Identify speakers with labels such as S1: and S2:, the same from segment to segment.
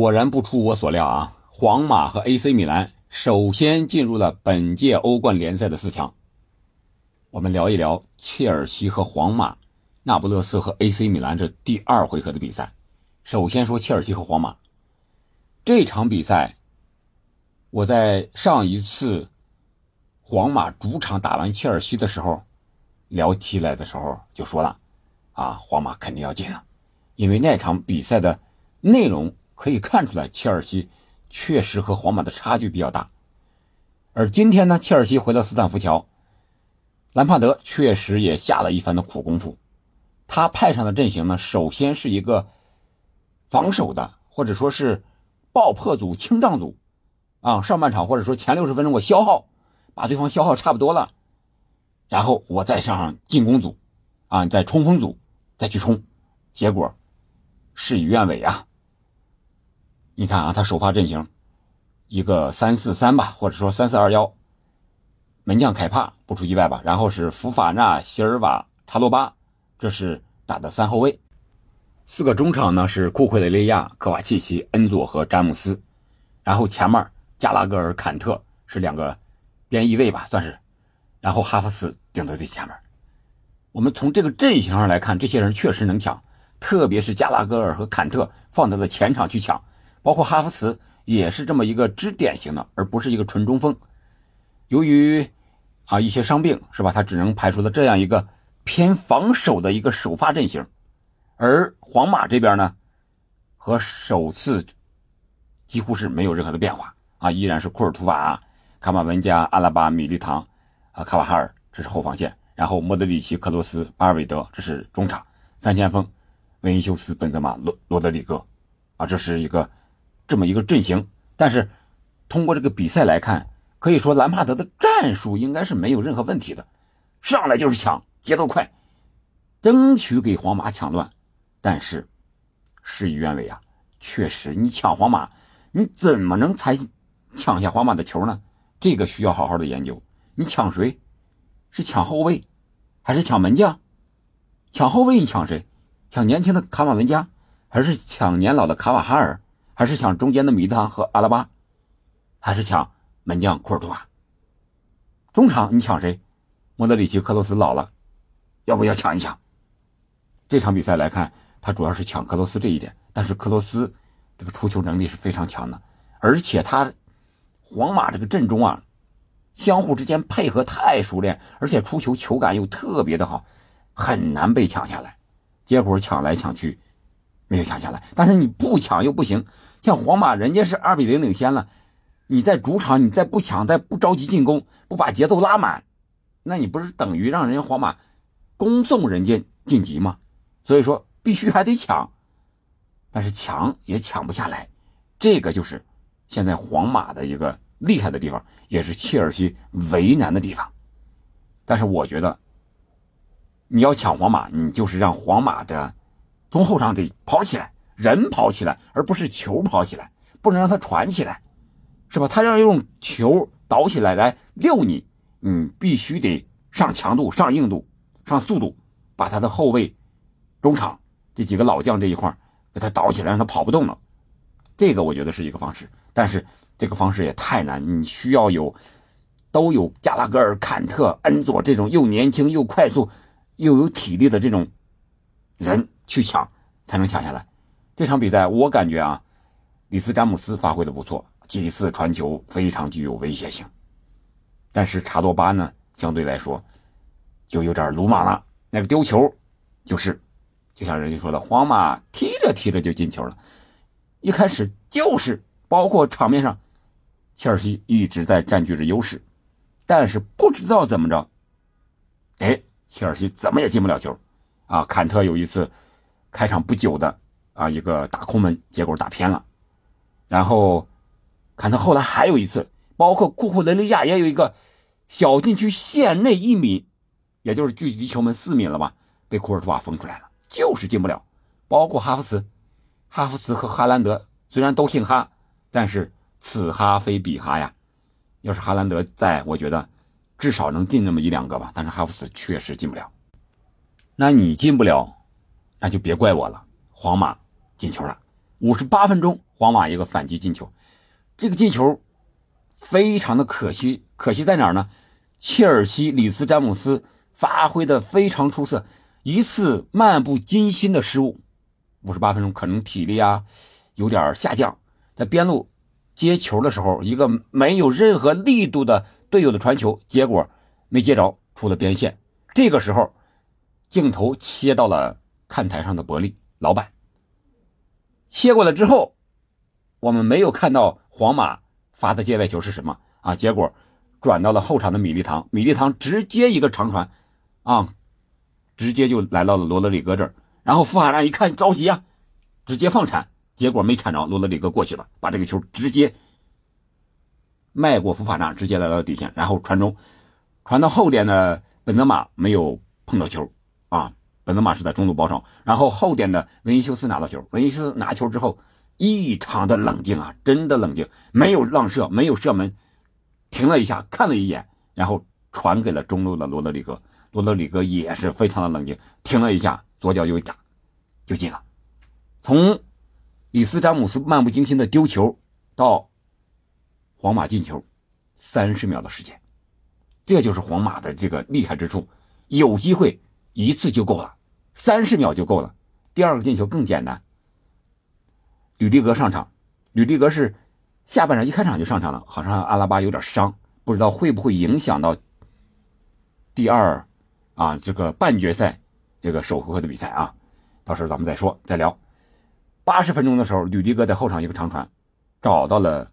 S1: 果然不出我所料啊！皇马和 AC 米兰首先进入了本届欧冠联赛的四强。我们聊一聊切尔西和皇马、那不勒斯和 AC 米兰这第二回合的比赛。首先说切尔西和皇马这场比赛，我在上一次皇马主场打完切尔西的时候聊起来的时候就说了，啊，皇马肯定要进了，因为那场比赛的内容可以看出来，切尔西确实和皇马的差距比较大。而今天呢，切尔西回到斯坦福桥，兰帕德确实也下了一番的苦功夫，他派上的阵型呢，首先是一个。防守的，或者说是爆破组、清障组，啊，上半场或者说前六十分钟我消耗，把对方消耗差不多了，然后我再上上进攻组，啊，你再冲锋组再去冲，结果事与愿违啊！你看啊，他首发阵型一个三四三吧，或者说三四二幺，门将凯帕不出意外吧，然后是福法纳、席尔瓦、查洛巴，这是打的三后卫。四个中场呢是库克雷利亚、科瓦契奇、恩佐和詹姆斯，然后前面加拉格尔、坎特是两个边翼位吧，算是，然后哈弗斯顶在最前面。我们从这个阵型上来看，这些人确实能抢，特别是加拉格尔和坎特放在了前场去抢，包括哈弗茨也是这么一个支点型的，而不是一个纯中锋。由于啊一些伤病是吧，他只能排出了这样一个偏防守的一个首发阵型。而皇马这边呢，和首次几乎是没有任何的变化啊，依然是库尔图瓦、卡马文加、阿拉巴、米利唐啊、卡瓦哈尔，这是后防线，然后莫德里奇、克罗斯、巴尔韦德，这是中场，三前锋，维尼修斯、本泽马、罗罗德里戈，啊，这是一个这么一个阵型。但是通过这个比赛来看，可以说兰帕德的战术应该是没有任何问题的，上来就是抢，节奏快，争取给皇马抢断。但是，事与愿违啊！确实，你抢皇马，你怎么能才抢下皇马的球呢？这个需要好好的研究。你抢谁？是抢后卫，还是抢门将？抢后卫你抢谁？抢年轻的卡马文加，还是抢年老的卡瓦哈尔？还是抢中间的米利唐和阿拉巴？还是抢门将库尔图瓦？中场你抢谁？莫德里奇、克罗斯老了，要不要抢一抢？这场比赛来看。他主要是抢克罗斯这一点，但是克罗斯这个出球能力是非常强的，而且他皇马这个阵中啊，相互之间配合太熟练，而且出球球感又特别的好，很难被抢下来。结果抢来抢去没有抢下来，但是你不抢又不行，像皇马人家是二比零领先了，你在主场你再不抢，再不着急进攻，不把节奏拉满，那你不是等于让人家皇马恭送人家晋级吗？所以说。必须还得抢，但是抢也抢不下来，这个就是现在皇马的一个厉害的地方，也是切尔西为难的地方。但是我觉得，你要抢皇马，你就是让皇马的从后场得跑起来，人跑起来，而不是球跑起来，不能让他传起来，是吧？他要用球倒起来来溜你，你必须得上强度、上硬度、上速度，把他的后卫、中场。这几个老将这一块给他倒起来，让他跑不动了。这个我觉得是一个方式，但是这个方式也太难。你需要有都有加拉格尔、坎特、恩佐这种又年轻又快速又有体力的这种人去抢，才能抢下来。这场比赛我感觉啊，里斯詹姆斯发挥的不错，几次传球非常具有威胁性。但是查多巴呢，相对来说就有点鲁莽了。那个丢球就是。就像人家说的，皇马踢着踢着就进球了，一开始就是包括场面上，切尔西一直在占据着优势，但是不知道怎么着，哎，切尔西怎么也进不了球，啊，坎特有一次开场不久的啊一个打空门，结果打偏了，然后坎特后来还有一次，包括库库雷利亚也有一个小禁区线内一米，也就是距离球门四米了吧，被库尔图瓦封出来了。就是进不了，包括哈弗茨，哈弗茨和哈兰德虽然都姓哈，但是此哈非彼哈呀。要是哈兰德在，我觉得至少能进那么一两个吧。但是哈弗茨确实进不了，那你进不了，那就别怪我了。皇马进球了，五十八分钟，皇马一个反击进球，这个进球非常的可惜，可惜在哪儿呢？切尔西里斯詹姆斯发挥的非常出色，一次漫不经心的失误，五十八分钟可能体力啊有点下降，在边路接球的时候，一个没有任何力度的队友的传球，结果没接着，出了边线。这个时候，镜头切到了看台上的伯利老板。切过来之后，我们没有看到皇马发的界外球是什么啊？结果转到了后场的米利唐，米利唐直接一个长传，啊，直接就来到了罗德里戈这儿。然后福法纳一看着急啊，直接放铲，结果没铲着，罗德里戈过去了，把这个球直接迈过福法纳，直接来到底线，然后传中，传到后点的本泽马没有碰到球啊。本泽马是在中路包抄，然后后点的维尼修斯拿到球。维尼修斯拿球之后，异常的冷静啊，真的冷静，没有浪射，没有射门，停了一下，看了一眼，然后传给了中路的罗德里戈。罗德里戈也是非常的冷静，停了一下，左脚一打，就进了。从里斯詹姆斯漫不经心的丢球到皇马进球，三十秒的时间，这就是皇马的这个厉害之处，有机会一次就够了。三十秒就够了。第二个进球更简单。吕迪格上场，吕迪格是下半场一开场就上场了，好像阿拉巴有点伤，不知道会不会影响到第二啊这个半决赛这个首回合的比赛啊？到时候咱们再说再聊。八十分钟的时候，吕迪格在后场一个长传，找到了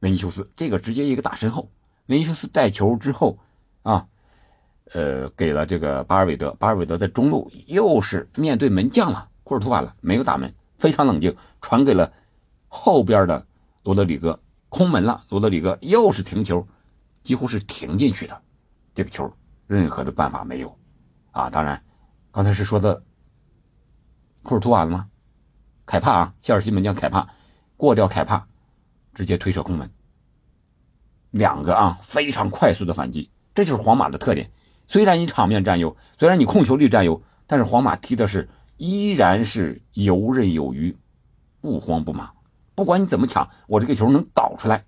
S1: 维尼修斯，这个直接一个大身后，维尼修斯带球之后啊。呃，给了这个巴尔韦德，巴尔韦德在中路又是面对门将了，库尔图瓦了，没有打门，非常冷静，传给了后边的罗德里戈，空门了，罗德里戈又是停球，几乎是停进去的，这个球任何的办法没有，啊，当然，刚才是说的库尔图瓦了吗？凯帕啊，切尔西门将凯帕过掉凯帕，直接推射空门，两个啊非常快速的反击，这就是皇马的特点。虽然你场面占优，虽然你控球率占优，但是皇马踢的是依然是游刃有余，不慌不忙。不管你怎么抢，我这个球能倒出来。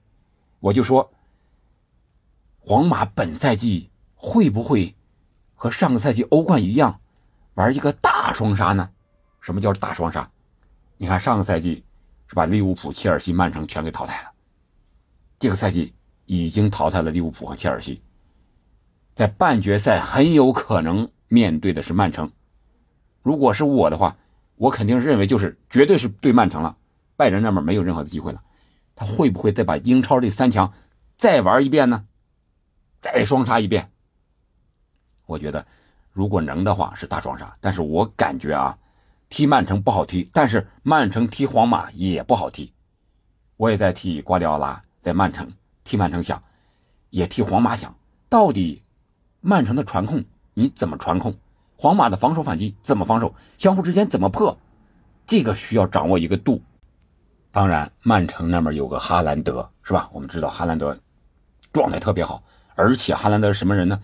S1: 我就说，皇马本赛季会不会和上个赛季欧冠一样，玩一个大双杀呢？什么叫大双杀？你看上个赛季是把利物浦、切尔西、曼城全给淘汰了，这个赛季已经淘汰了利物浦和切尔西。在半决赛很有可能面对的是曼城。如果是我的话，我肯定认为就是绝对是对曼城了。拜仁那边没有任何的机会了。他会不会再把英超这三强再玩一遍呢？再双杀一遍？我觉得如果能的话是大双杀。但是我感觉啊，踢曼城不好踢，但是曼城踢皇马也不好踢。我也在替瓜迪奥拉在曼城替曼城想，也替皇马想到底。曼城的传控你怎么传控？皇马的防守反击怎么防守？相互之间怎么破？这个需要掌握一个度。当然，曼城那边有个哈兰德，是吧？我们知道哈兰德状态特别好，而且哈兰德是什么人呢？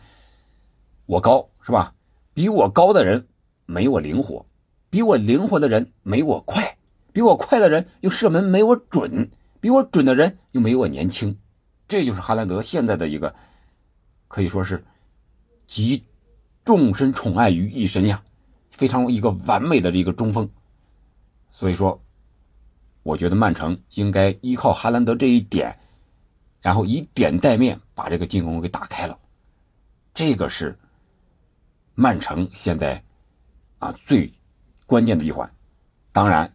S1: 我高，是吧？比我高的人没我灵活，比我灵活的人没我快，比我快的人又射门没我准，比我准的人又没我年轻。这就是哈兰德现在的一个，可以说是。集众生宠爱于一身呀，非常一个完美的这个中锋。所以说，我觉得曼城应该依靠哈兰德这一点，然后以点带面把这个进攻给打开了。这个是曼城现在啊最关键的一环。当然，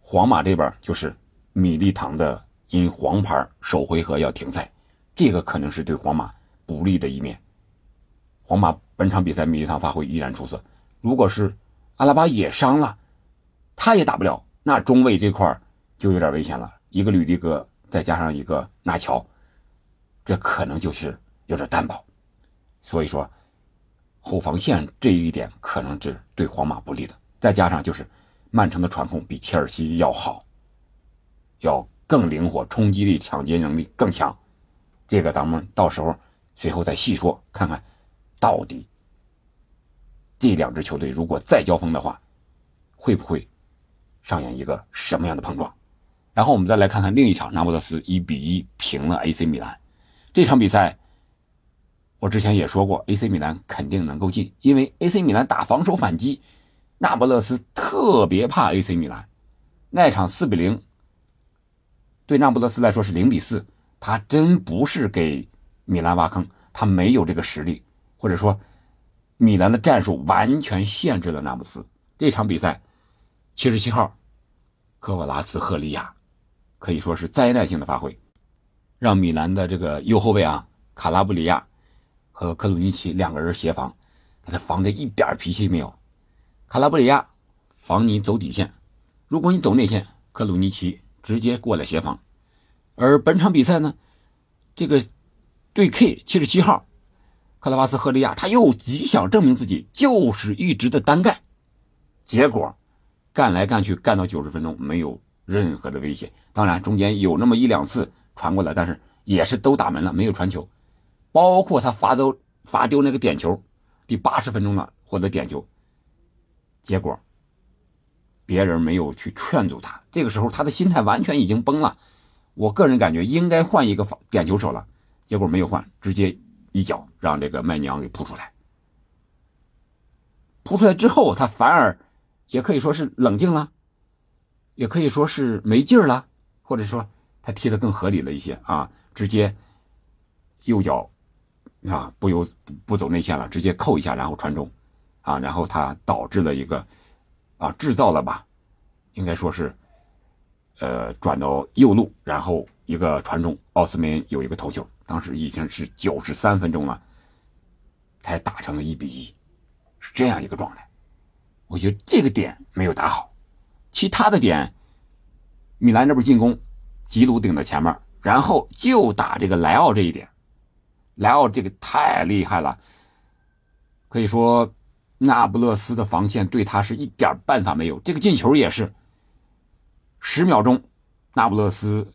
S1: 皇马这边就是米利唐的因黄牌首回合要停赛，这个可能是对皇马不利的一面。皇马本场比赛米利唐发挥依然出色，如果是阿拉巴也伤了，他也打不了，那中卫这块就有点危险了。一个吕迪格再加上一个纳乔，这可能就是有点单薄。所以说，后防线这一点可能是对皇马不利的。再加上就是曼城的传控比切尔西要好，要更灵活，冲击力、抢劫能力更强。这个咱们到时候随后再细说，看看。到底这两支球队如果再交锋的话，会不会上演一个什么样的碰撞。然后我们再来看看另一场，那不勒斯一比一平了 AC 米兰。这场比赛，我之前也说过，AC 米兰肯定能够进，因为 AC 米兰打防守反击，那不勒斯特别怕 AC 米兰。那场四比零，对那不勒斯来说是零比四，他真不是给米兰挖坑，他没有这个实力，或者说，米兰的战术完全限制了那不斯。这场比赛，七十七号，科瓦拉茨赫利亚。可以说是灾难性的发挥，让米兰的这个右后卫啊卡拉布里亚和克鲁尼奇两个人协防，给他防的一点脾气没有。卡拉布里亚防你走底线，如果你走内线，克鲁尼奇直接过来协防。而本场比赛呢，这个对 K 七十七号克拉巴斯赫利亚他又极想证明自己，就是一直的单干，结果干来干去干到九十分钟没有。任何的威胁，当然中间有那么一两次传过来，但是也是都打门了，没有传球。包括他罚丢罚丢那个点球，第八十分钟了获得点球，结果别人没有去劝阻他，这个时候他的心态完全已经崩了。我个人感觉应该换一个点球手了，结果没有换，直接一脚让这个麦娘给扑出来。扑出来之后，他反而也可以说是冷静了。也可以说是没劲儿了，或者说他踢的更合理了一些啊，直接右脚啊不由不走内线了，直接扣一下，然后传中啊，然后他导致了一个啊制造了吧，应该说是呃转到右路，然后一个传中，奥斯梅有一个头球，当时已经是九十三分钟了，才打成了一比一，是这样一个状态，我觉得这个点没有打好。其他的点，米兰这边进攻，吉鲁顶在前面，然后就打这个莱奥这一点，莱奥这个太厉害了，可以说那不勒斯的防线对他是一点办法没有。这个进球也是十秒钟，那不勒斯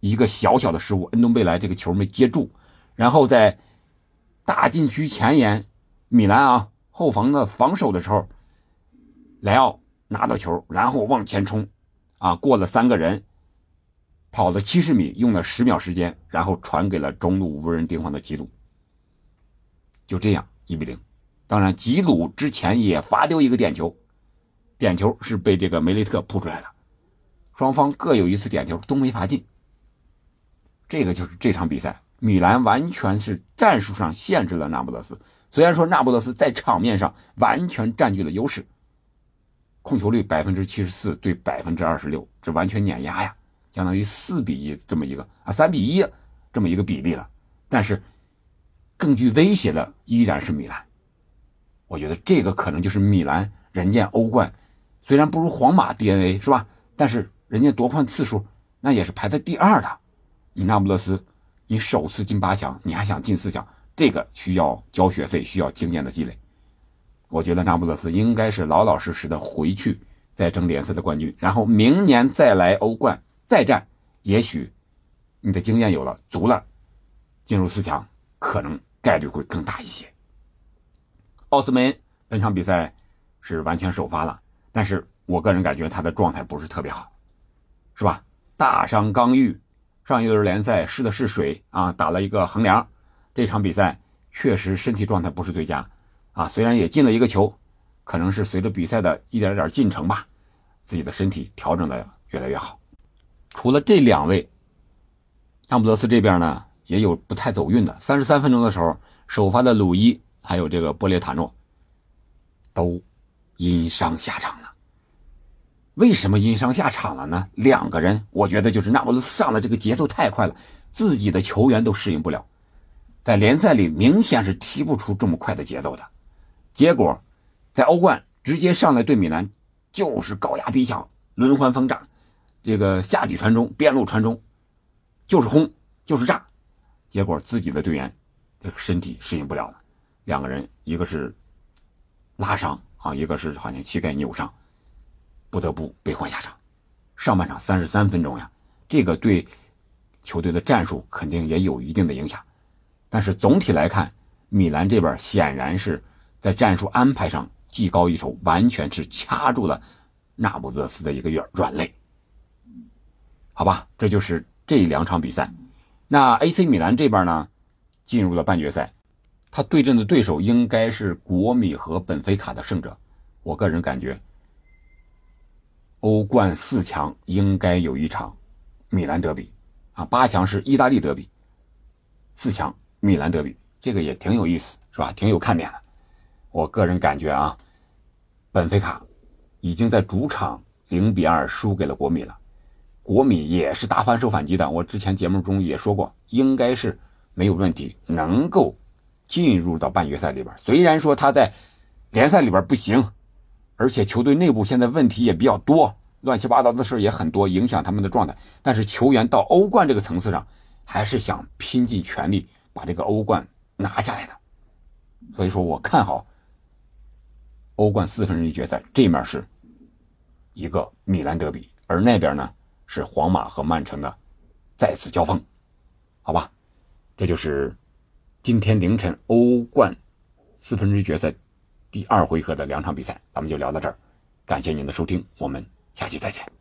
S1: 一个小小的失误，恩东贝莱这个球没接住，然后在大禁区前沿，米兰啊后防的防守的时候，莱奥。拿到球，然后往前冲，啊，过了三个人，跑了七十米，用了十秒时间，然后传给了中路无人盯防的吉鲁。就这样一比零。当然，吉鲁之前也罚丢一个点球，点球是被这个梅雷特扑出来的。双方各有一次点球都没罚进。这个就是这场比赛，米兰完全是战术上限制了那不勒斯。虽然说那不勒斯在场面上完全占据了优势。控球率百分之七十四对百分之二十六，这完全碾压呀，相当于四比一这么一个啊，三比一这么一个比例了。但是更具威胁的依然是米兰，我觉得这个可能就是米兰人家欧冠虽然不如皇马 DNA 是吧？但是人家夺冠次数那也是排在第二的。你那不勒斯，你首次进八强，你还想进四强，这个需要交学费，需要经验的积累。我觉得那不勒斯应该是老老实实的回去再争联赛的冠军，然后明年再来欧冠再战，也许你的经验有了足了，进入四强可能概率会更大一些。奥斯梅恩本场比赛是完全首发了，但是我个人感觉他的状态不是特别好，是吧？大伤刚愈，上一轮联赛试的是水啊，打了一个横梁，这场比赛确实身体状态不是最佳。啊，虽然也进了一个球，可能是随着比赛的一点点进程吧，自己的身体调整的越来越好。除了这两位，让普勒斯这边呢也有不太走运的。三十三分钟的时候，首发的鲁伊还有这个波列塔诺都因伤下场了。为什么因伤下场了呢？两个人，我觉得就是那不勒斯上的这个节奏太快了，自己的球员都适应不了，在联赛里明显是踢不出这么快的节奏的。结果，在欧冠直接上来对米兰，就是高压逼抢、轮换轰炸，这个下底传中、边路传中，就是轰，就是炸。结果自己的队员这个身体适应不了了，两个人一个是拉伤啊，一个是好像膝盖扭伤，不得不被换下场。上半场三十三分钟呀，这个对球队的战术肯定也有一定的影响。但是总体来看，米兰这边显然是。在战术安排上技高一筹，完全是掐住了那不勒斯的一个软肋。好吧，这就是这两场比赛。那 AC 米兰这边呢，进入了半决赛，他对阵的对手应该是国米和本菲卡的胜者。我个人感觉，欧冠四强应该有一场米兰德比啊，八强是意大利德比，四强米兰德比，这个也挺有意思，是吧？挺有看点的。我个人感觉啊，本菲卡已经在主场零比二输给了国米了。国米也是打反手反击的，我之前节目中也说过，应该是没有问题，能够进入到半决赛里边。虽然说他在联赛里边不行，而且球队内部现在问题也比较多，乱七八糟的事也很多，影响他们的状态。但是球员到欧冠这个层次上，还是想拼尽全力把这个欧冠拿下来的。所以说我看好欧冠四分之一决赛，这面是一个米兰德比，而那边呢？是皇马和曼城的再次交锋，好吧，这就是今天凌晨欧冠四分之一决赛第二回合的两场比赛，咱们就聊到这儿，感谢您的收听，我们下期再见。